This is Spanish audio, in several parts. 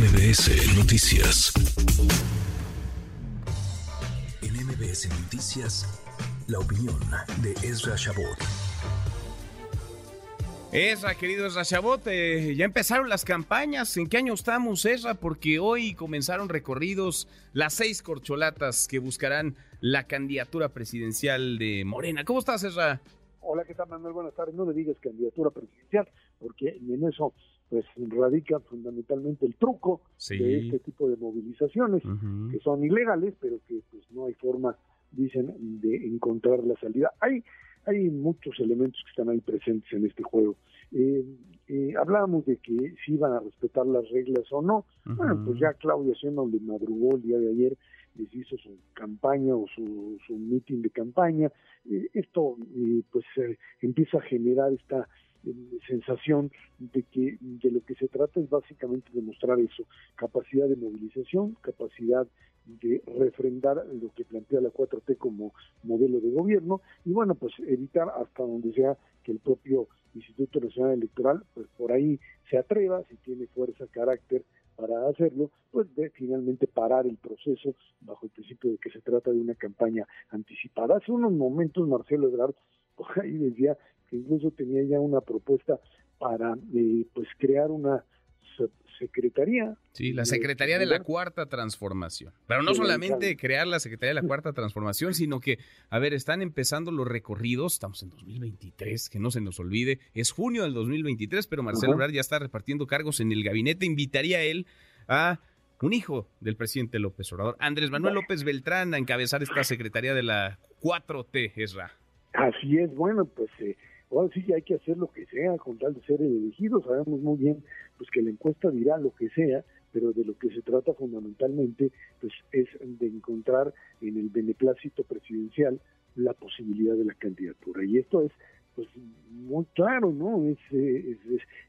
MBS Noticias. En MBS Noticias, la opinión de Ezra Shabot. Ezra, querido Ezra Shabot, eh, ya empezaron las campañas. ¿En qué año estamos, Ezra? Porque hoy comenzaron recorridos las seis corcholatas que buscarán la candidatura presidencial de Morena. ¿Cómo estás, Ezra? Hola, ¿qué tal, Manuel? Buenas tardes. No le digas candidatura presidencial, porque en eso pues radica fundamentalmente el truco de este tipo de movilizaciones, que son ilegales, pero que pues no hay forma, dicen, de encontrar la salida. Hay hay muchos elementos que están ahí presentes en este juego. Eh, eh, hablábamos de que si iban a respetar las reglas o no. Bueno, pues ya Claudia Sheinbaum le madrugó el día de ayer, les hizo su campaña o su, su meeting de campaña. Eh, esto pues empieza a generar esta sensación de que de lo que se trata es básicamente demostrar eso, capacidad de movilización, capacidad de refrendar lo que plantea la 4T como modelo de gobierno y bueno, pues evitar hasta donde sea que el propio Instituto Nacional Electoral pues por ahí se atreva, si tiene fuerza, carácter para hacerlo, pues de finalmente parar el proceso bajo el principio de que se trata de una campaña anticipada. Hace unos momentos Marcelo Ebrard ahí decía que incluso tenía ya una propuesta para eh, pues crear una secretaría. Sí, la Secretaría de la Cuarta Transformación. Pero no solamente crear la Secretaría de la Cuarta Transformación, sino que, a ver, están empezando los recorridos, estamos en 2023, que no se nos olvide, es junio del 2023, pero Marcelo Ebrard ya está repartiendo cargos en el gabinete, invitaría a él a un hijo del presidente López Obrador, Andrés Manuel López Beltrán, a encabezar esta Secretaría de la 4T, Esra. Así es, bueno, pues eh, ahora sí hay que hacer lo que sea con tal de ser elegido. Sabemos muy bien pues que la encuesta dirá lo que sea, pero de lo que se trata fundamentalmente pues es de encontrar en el beneplácito presidencial la posibilidad de la candidatura. Y esto es pues muy claro, ¿no? Es, es,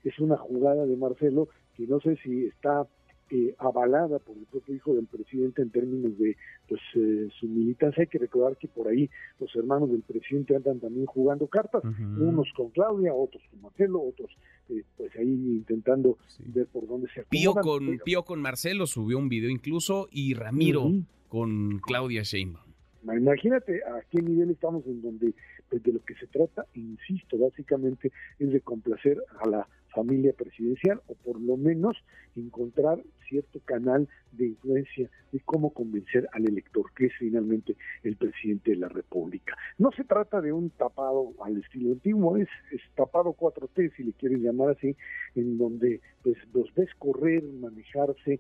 es una jugada de Marcelo que no sé si está eh, avalada por el propio hijo del presidente en términos de pues eh, su militancia. Hay que recordar que por ahí los hermanos del presidente andan también jugando cartas, unos con Claudia, otros con Marcelo, otros eh, pues ahí intentando ver por dónde se Pío con Pío con Marcelo subió un video incluso y Ramiro con Claudia Sheinbaum. Imagínate a qué nivel estamos en donde pues, de lo que se trata, insisto, básicamente es de complacer a la familia presidencial o por lo menos encontrar cierto canal de influencia de cómo convencer al elector, que es finalmente el presidente de la República. No se trata de un tapado al estilo antiguo, es, tapado 4T, si le quieren llamar así, en donde pues los ves correr, manejarse,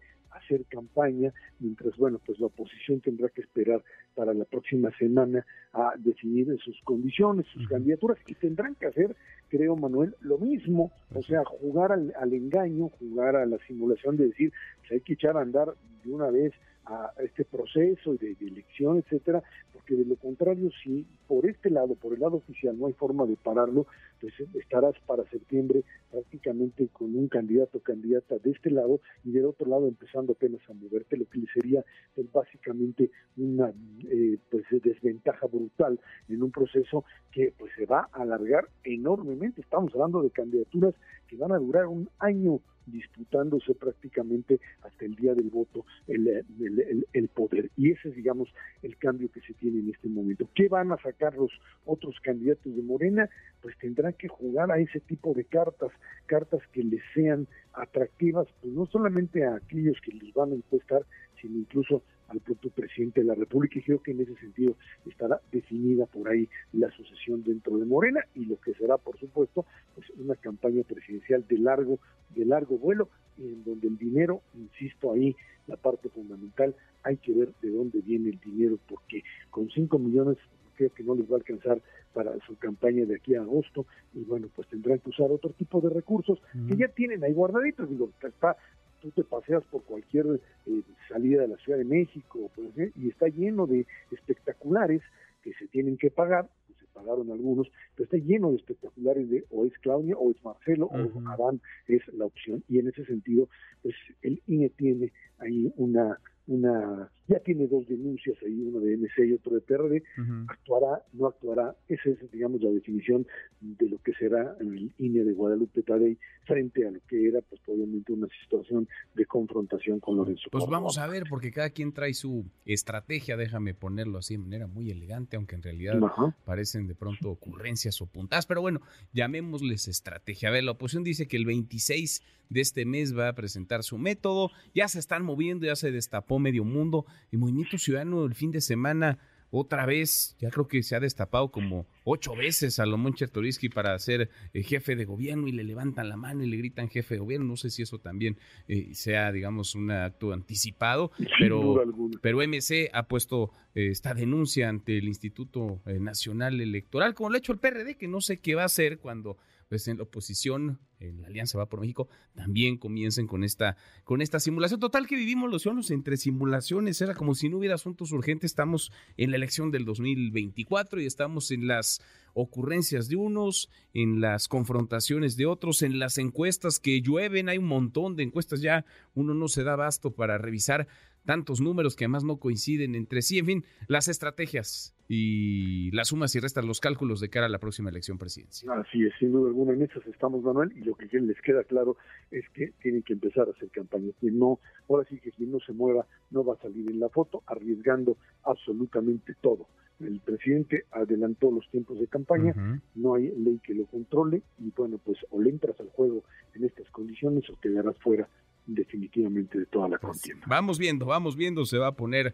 hacer campaña, mientras, bueno, pues la oposición tendrá que esperar para la próxima semana a definir sus condiciones, sus candidaturas, y tendrán que hacer, creo, Manuel, lo mismo, o sea, jugar al, al engaño, jugar a la simulación de decir, pues hay que echar a andar de una vez a este proceso de, elección, etcétera, porque de lo contrario, si por este lado, por el lado oficial, no hay forma de pararlo, pues estarás para septiembre prácticamente con un candidato o candidata de este lado y del otro lado empezando apenas a moverte, lo que sería pues, básicamente una eh, pues desventaja brutal en un proceso que pues se va a alargar enormemente. Estamos hablando de candidaturas que van a durar un año disputándose prácticamente hasta el día del voto el, el, el, poder. Y ese es, digamos, el cambio que se tiene en este momento. ¿Qué van a sacar los otros candidatos de Morena? Pues tendrán que jugar a ese tipo de cartas, cartas que les sean atractivas, pues no solamente a aquellos que les van a encuestar, sino incluso al propio presidente de la República y creo que en ese sentido estará definida por ahí la sucesión dentro de Morena y lo que será por supuesto pues una campaña presidencial de largo de largo vuelo en donde el dinero insisto ahí la parte fundamental hay que ver de dónde viene el dinero porque con 5 millones creo que no les va a alcanzar para su campaña de aquí a agosto y bueno pues tendrán que usar otro tipo de recursos que ya tienen ahí guardaditos digo está tú te paseas por cualquier eh, salida de la Ciudad de México pues, ¿eh? y está lleno de espectaculares que se tienen que pagar, pues, se pagaron algunos, pero está lleno de espectaculares de o es Claudia o es Marcelo o Adán es la opción y en ese sentido pues el INE tiene ahí una una, ya tiene dos denuncias ahí, uno de MC y otro de PRD, actuará, no actuará, esa es, digamos, la definición de lo que será el INE de Guadalupe Tadei frente a lo que era, pues, obviamente, una situación de confrontación con Lorenzo. Pues vamos a ver, porque cada quien trae su estrategia, déjame ponerlo así de manera muy elegante, aunque en realidad parecen de pronto ocurrencias o puntadas, pero bueno, llamémosles estrategia. A ver, la oposición dice que el 26 de este mes va a presentar su método, ya se están moviendo, ya se destapó medio mundo, y Movimiento Ciudadano el fin de semana otra vez, ya creo que se ha destapado como ocho veces a Lomón Chertoriski para ser eh, jefe de gobierno y le levantan la mano y le gritan jefe de gobierno. No sé si eso también eh, sea, digamos, un acto anticipado, pero, pero MC ha puesto eh, esta denuncia ante el Instituto Nacional Electoral, como lo ha hecho el PRD, que no sé qué va a hacer cuando pues en la oposición, en la Alianza Va por México, también comiencen con esta, con esta simulación. Total que vivimos los ciudadanos entre simulaciones, era como si no hubiera asuntos urgentes, estamos en la elección del 2024 y estamos en las ocurrencias de unos, en las confrontaciones de otros, en las encuestas que llueven, hay un montón de encuestas ya, uno no se da basto para revisar tantos números que además no coinciden entre sí, en fin, las estrategias y las sumas y restas, los cálculos de cara a la próxima elección presidencial. Así es, sin duda alguna, en esas estamos, Manuel, y lo que les queda claro es que tienen que empezar a hacer campaña. Quien no, ahora sí que quien no se mueva no va a salir en la foto, arriesgando absolutamente todo. El presidente adelantó los tiempos de campaña, no hay ley que lo controle, y bueno, pues o le entras al juego en estas condiciones o quedarás fuera definitivamente de toda la pues, contienda. Vamos viendo, vamos viendo, se va a poner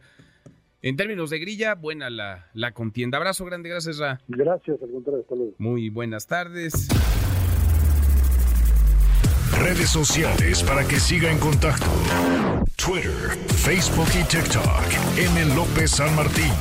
en términos de grilla, buena la, la contienda. Abrazo grande, gracias, Ra. Gracias, al contrario, hasta luego. Muy buenas tardes. Redes sociales para que siga en contacto: Twitter, Facebook y TikTok. M. López San Martín.